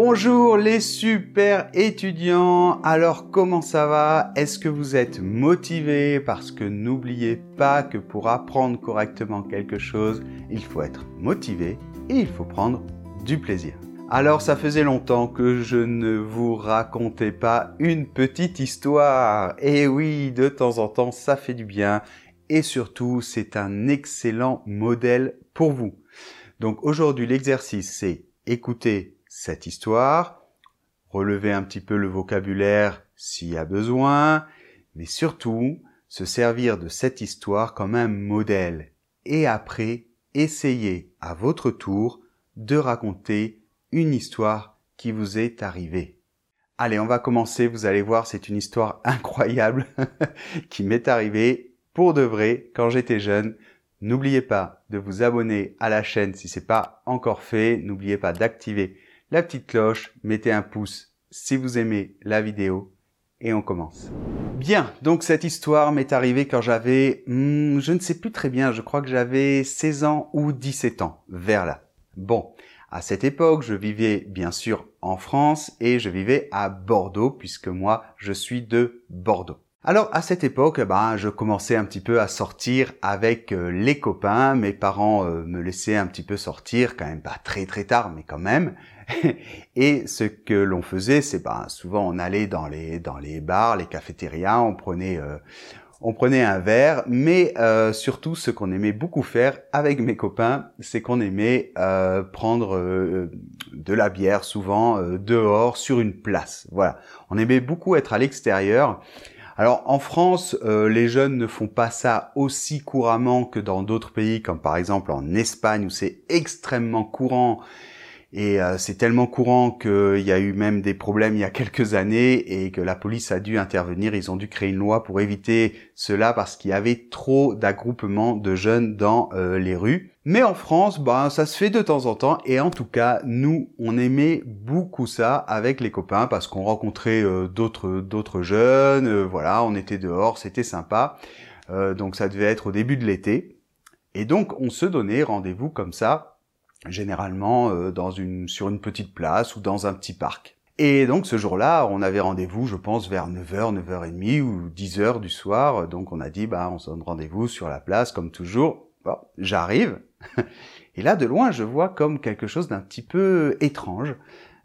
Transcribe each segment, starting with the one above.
Bonjour les super étudiants. Alors comment ça va? Est-ce que vous êtes motivés? Parce que n'oubliez pas que pour apprendre correctement quelque chose, il faut être motivé et il faut prendre du plaisir. Alors ça faisait longtemps que je ne vous racontais pas une petite histoire. Et oui, de temps en temps, ça fait du bien. Et surtout, c'est un excellent modèle pour vous. Donc aujourd'hui, l'exercice, c'est écouter cette histoire, relever un petit peu le vocabulaire s'il y a besoin, mais surtout se servir de cette histoire comme un modèle. Et après, essayez à votre tour de raconter une histoire qui vous est arrivée. Allez, on va commencer, vous allez voir, c'est une histoire incroyable qui m'est arrivée pour de vrai quand j'étais jeune. N'oubliez pas de vous abonner à la chaîne si c'est pas encore fait. N'oubliez pas d'activer la petite cloche, mettez un pouce si vous aimez la vidéo et on commence. Bien, donc cette histoire m'est arrivée quand j'avais, hmm, je ne sais plus très bien, je crois que j'avais 16 ans ou 17 ans, vers là. Bon, à cette époque, je vivais bien sûr en France et je vivais à Bordeaux puisque moi, je suis de Bordeaux. Alors à cette époque, ben, je commençais un petit peu à sortir avec euh, les copains. Mes parents euh, me laissaient un petit peu sortir, quand même pas très très tard, mais quand même. et ce que l'on faisait, c'est ben, souvent on allait dans les dans les bars, les cafétérias, on prenait euh, on prenait un verre, mais surtout ce qu'on aimait beaucoup faire avec mes copains, c'est qu'on aimait prendre de la bière souvent dehors sur une place. Voilà, on aimait beaucoup être à l'extérieur. Alors en France, les jeunes ne font pas ça aussi couramment que dans d'autres pays, comme par exemple en Espagne où c'est extrêmement courant et euh, c'est tellement courant qu'il y a eu même des problèmes il y a quelques années et que la police a dû intervenir. Ils ont dû créer une loi pour éviter cela parce qu'il y avait trop d'agroupements de jeunes dans euh, les rues. Mais en France, ben, ça se fait de temps en temps. Et en tout cas, nous, on aimait beaucoup ça avec les copains parce qu'on rencontrait euh, d'autres d'autres jeunes. voilà, on était dehors, c'était sympa. donc ça devait être au début de l'été. Et donc on se donnait rendez-vous comme ça généralement euh, dans une, sur une petite place ou dans un petit parc. Et donc ce jour-là, on avait rendez-vous, je pense, vers 9h, 9h30 ou 10h du soir. Donc on a dit, bah, on se donne rendez-vous sur la place, comme toujours. Bon, j'arrive. Et là, de loin, je vois comme quelque chose d'un petit peu étrange.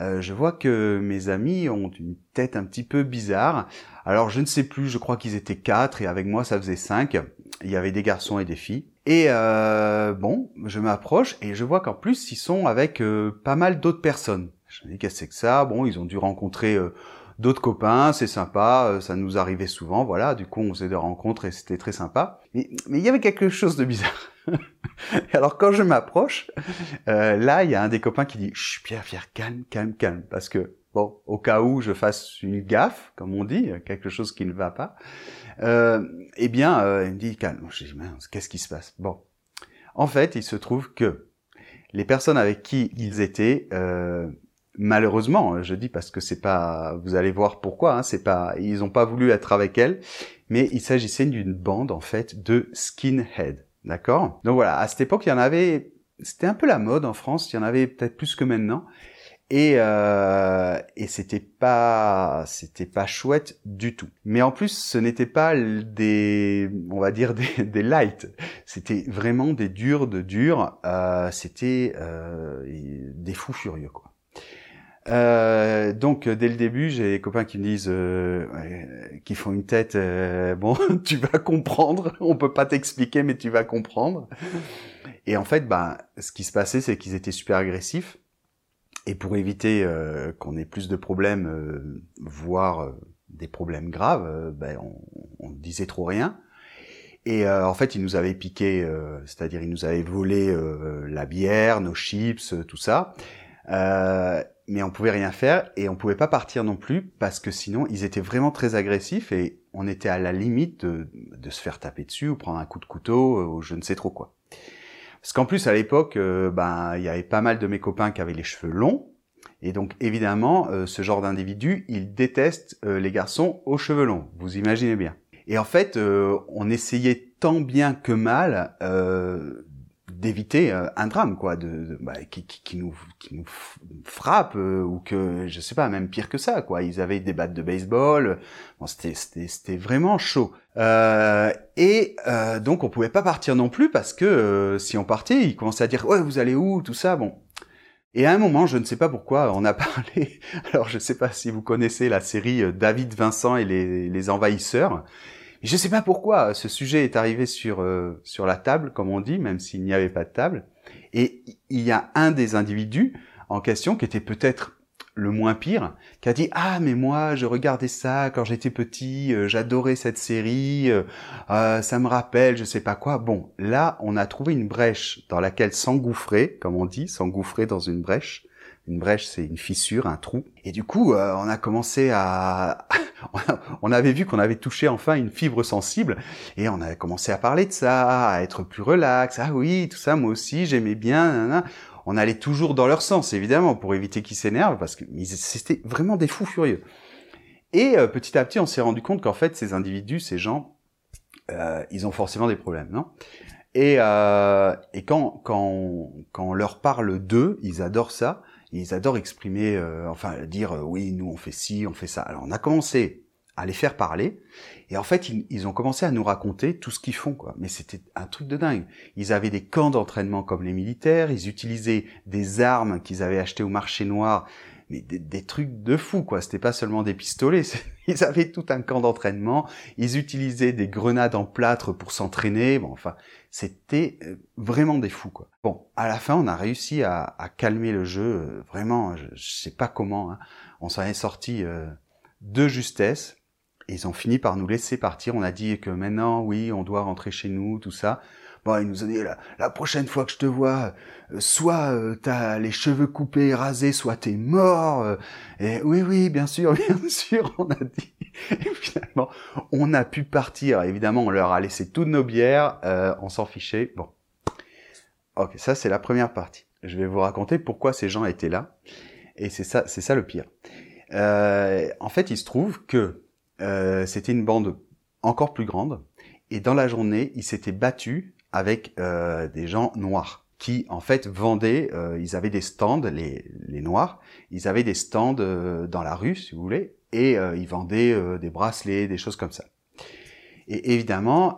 Euh, je vois que mes amis ont une tête un petit peu bizarre. Alors je ne sais plus, je crois qu'ils étaient quatre et avec moi ça faisait cinq. Il y avait des garçons et des filles. Et euh, bon, je m'approche et je vois qu'en plus ils sont avec euh, pas mal d'autres personnes. Je me dis qu'est-ce que c'est que ça? Bon, ils ont dû rencontrer euh, d'autres copains, c'est sympa, ça nous arrivait souvent, voilà. Du coup, on faisait des rencontres et c'était très sympa. Mais, mais il y avait quelque chose de bizarre. alors quand je m'approche, là, il y a un des copains qui dit "Chut, Pierre, Pierre, calme, calme, calme", parce que bon, au cas où je fasse une gaffe, comme on dit, quelque chose qui ne va pas, euh, eh bien, euh, il me dit calme. Je dis mince, qu'est-ce qui se passe? Bon, en fait, il se trouve que les personnes avec qui ils étaient, euh, malheureusement, je dis parce que c'est pas, vous allez voir pourquoi, hein, c'est pas, ils ont pas voulu être avec elles, mais il s'agissait d'une bande en fait de skinhead, d'accord? Donc voilà, à cette époque, il y en avait, c'était un peu la mode en France, il y en avait peut-être plus que maintenant, et, euh, et c'était pas c'était pas chouette du tout. Mais en plus, ce n'était pas des on va dire des, des light. C'était vraiment des durs de durs. Euh, c'était euh, des fous furieux quoi. Euh, donc dès le début, j'ai des copains qui me disent, euh, qui font une tête. Euh, bon, tu vas comprendre. On peut pas t'expliquer, mais tu vas comprendre. Et en fait, ben, ce qui se passait, c'est qu'ils étaient super agressifs. Et pour éviter euh, qu'on ait plus de problèmes, euh, voire euh, des problèmes graves, ben, on, disait trop rien. Et en fait, ils nous avaient piqué, c'est-à-dire ils nous avaient volé la bière, nos chips, tout ça. mais on pouvait rien faire et on pouvait pas partir non plus parce que sinon ils étaient vraiment très agressifs et on était à la limite de, de se faire taper dessus ou prendre un coup de couteau ou je ne sais trop quoi. Parce qu'en plus, à l'époque, euh, ben, il y avait pas mal de mes copains qui avaient les cheveux longs. Et donc, évidemment, euh, ce genre d'individu, il déteste euh, les garçons aux cheveux longs. Vous imaginez bien. Et en fait, on essayait tant bien que mal d'éviter un drame, quoi, de, bah, qui, qui, nous, qui nous frappe ou que je sais pas, même pire que ça, quoi. Ils avaient des battes de baseball. Bon, c'était c'était vraiment chaud. et donc on pouvait pas partir non plus parce que si on partait, ils commençaient à dire ouais vous allez où tout ça. Bon, et à un moment, je ne sais pas pourquoi, on a parlé. Alors, je ne sais pas si vous connaissez la série euh, David Vincent et les, envahisseurs. Je ne sais pas pourquoi ce sujet est arrivé sur euh, sur la table, comme on dit, même s'il n'y avait pas de table. Et il y a un des individus en question qui était peut-être le moins pire, qui a dit ah mais moi je regardais ça quand j'étais petit, euh, j'adorais cette série, euh, euh, ça me rappelle je sais pas quoi. Bon là on a trouvé une brèche dans laquelle s'engouffrer, comme on dit, s'engouffrer dans une brèche. Une brèche c'est une fissure, un trou. Et du coup on a commencé à, on avait vu qu'on avait touché enfin une fibre sensible et on a commencé à parler de ça, à être plus relax. Ah oui tout ça moi aussi j'aimais bien on allait toujours dans leur sens, évidemment, pour éviter qu'ils s'énervent, parce que c'était vraiment des fous furieux. Et euh, petit à petit, on s'est rendu compte qu'en fait, ces individus, ces gens, euh, ils ont forcément des problèmes, non? Et, euh, et quand, quand, quand on leur parle d'eux, ils adorent ça, ils adorent exprimer, enfin dire oui, nous on fait ci, on fait ça. Alors on a commencé à les faire parler. Et en fait, ils, ont commencé à nous raconter tout ce qu'ils font, quoi. Mais c'était un truc de dingue. Ils avaient des camps d'entraînement comme les militaires, ils utilisaient des armes qu'ils avaient achetées au marché noir, mais des, trucs de fou, quoi. C'était pas seulement des pistolets, ils avaient tout un camp d'entraînement, ils utilisaient des grenades en plâtre pour s'entraîner, bon, enfin, c'était euh, vraiment des fous, quoi. Bon, à la fin, on a réussi à, calmer le jeu, euh, vraiment, je, sais pas comment, hein. on s'en est sorti euh, de justesse, ils ont fini par nous laisser partir. On a dit que maintenant, oui, on doit rentrer chez nous, tout ça. Bon, ils nous ont dit, la, prochaine fois que je te vois, euh, soit euh, t'as les cheveux coupés, rasés, soit t'es mort. Euh. et oui, oui, bien sûr, bien sûr, on a dit. Et finalement, on a pu partir. Évidemment, on leur a laissé toutes nos bières. on s'en fichait. Bon. Ok, ça c'est la première partie. Je vais vous raconter pourquoi ces gens étaient là. Et c'est ça, c'est ça le pire. en fait, il se trouve que euh, c'était une bande encore plus grande. Et dans la journée, ils s'étaient battus avec euh, des gens noirs qui en fait vendaient, euh, ils avaient des stands, les, les noirs, ils avaient des stands dans la rue, si vous voulez, et ils vendaient des bracelets, des choses comme ça. Et évidemment,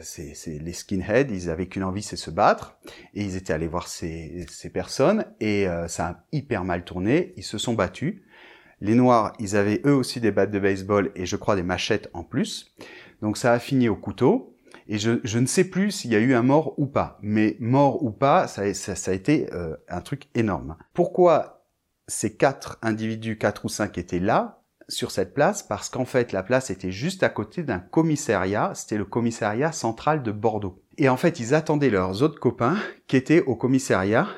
c'est, les skinheads, ils avaient qu'une envie, c'est se battre, et ils étaient allés voir ces, ces personnes, et ça a hyper mal tourné, ils se sont battus, les Noirs, ils avaient eux aussi des battes de baseball et je crois des machettes en plus. Donc ça a fini au couteau. Et je, ne sais plus s'il y a eu un mort ou pas. Mais mort ou pas, ça, a été euh, un truc énorme. Pourquoi ces quatre individus, quatre ou cinq, étaient là sur cette place? Parce qu'en fait, la place était juste à côté d'un commissariat. C'était le commissariat central de Bordeaux. Et en fait, ils attendaient leurs autres copains qui étaient au commissariat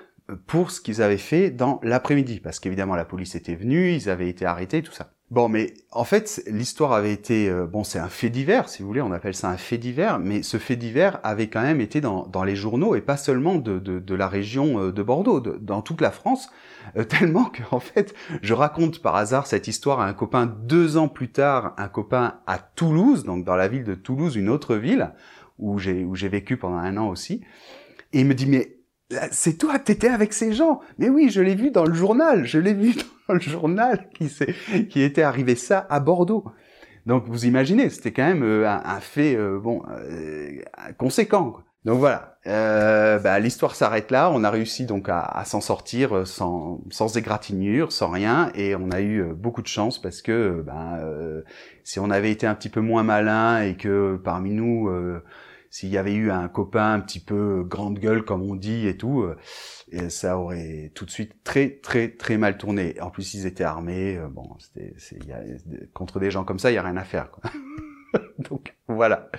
pour ce qu'ils avaient fait dans l'après-midi, parce qu'évidemment la police était venue, ils avaient été arrêtés, tout ça. Bon, mais en fait, l'histoire avait été, euh, bon, c'est un fait divers, si vous voulez, on appelle ça un fait divers, mais ce fait divers avait quand même été dans, dans les journaux et pas seulement de, de, de la région euh, de Bordeaux, dans toute la France, euh, tellement que en fait, je raconte par hasard cette histoire à un copain deux ans plus tard, un copain à Toulouse, donc dans la ville de Toulouse, une autre ville où j'ai vécu pendant un an aussi, et il me dit mais c'est toi, t'étais avec ces gens. Mais oui, je l'ai vu dans le journal, je l'ai vu dans le journal qui, qui était arrivé ça à Bordeaux. Donc vous imaginez, c'était quand même euh, un, fait euh, bon euh, conséquent. Donc voilà, bah, l'histoire s'arrête là. On a réussi donc à, s'en sortir sans, sans égratignure, sans rien, et on a eu beaucoup de chance parce que ben, si on avait été un petit peu moins malin et que parmi nous s'il y avait eu un copain un petit peu grande gueule comme on dit et tout, euh, ça aurait tout de suite très très très mal tourné. En plus ils étaient armés, euh, bon, c'était, contre des gens comme ça, il y a rien à faire. Quoi. Donc voilà.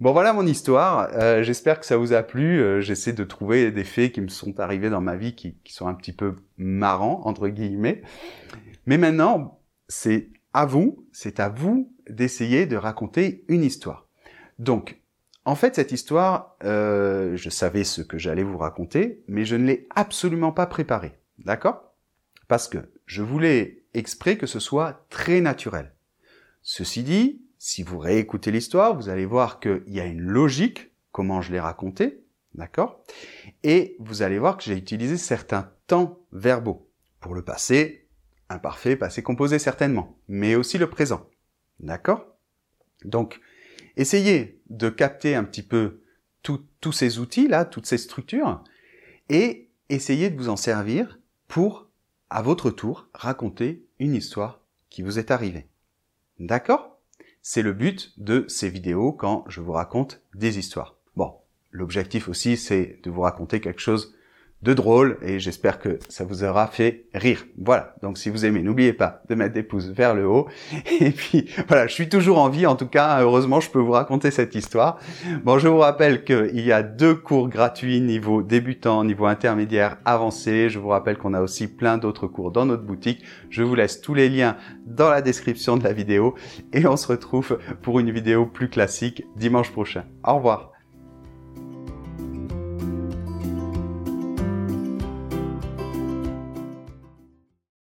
Bon voilà mon histoire. Euh, j'espère que ça vous a plu. J'essaie de trouver des faits qui me sont arrivés dans ma vie qui, qui sont un petit peu marrants entre guillemets. Mais maintenant, c'est à vous, c'est à vous d'essayer de raconter une histoire. Donc, en fait, cette histoire, euh, je savais ce que j'allais vous raconter, mais je ne l'ai absolument pas préparée. D'accord? Parce que je voulais exprès que ce soit très naturel. Ceci dit, si vous réécoutez l'histoire, vous allez voir qu'il y a une logique, comment je l'ai raconté, D'accord? Et vous allez voir que j'ai utilisé certains temps verbaux. Pour le passé, imparfait, passé composé certainement, mais aussi le présent. D'accord? Donc, essayez de capter un petit peu tous ces outils-là, toutes ces structures, et essayez de vous en servir pour, à votre tour, raconter une histoire qui vous est arrivée. D'accord? C'est le but de ces vidéos quand je vous raconte des histoires. Bon, l'objectif aussi, c'est de vous raconter quelque chose de drôle et j'espère que ça vous aura fait rire. Voilà, donc si vous aimez, n'oubliez pas de mettre des pouces vers le haut. Et puis voilà, je suis toujours en vie en tout cas, heureusement je peux vous raconter cette histoire. Bon, je vous rappelle qu'il y a deux cours gratuits niveau débutant, niveau intermédiaire, avancé. Je vous rappelle qu'on a aussi plein d'autres cours dans notre boutique. Je vous laisse tous les liens dans la description de la vidéo et on se retrouve pour une vidéo plus classique dimanche prochain. Au revoir.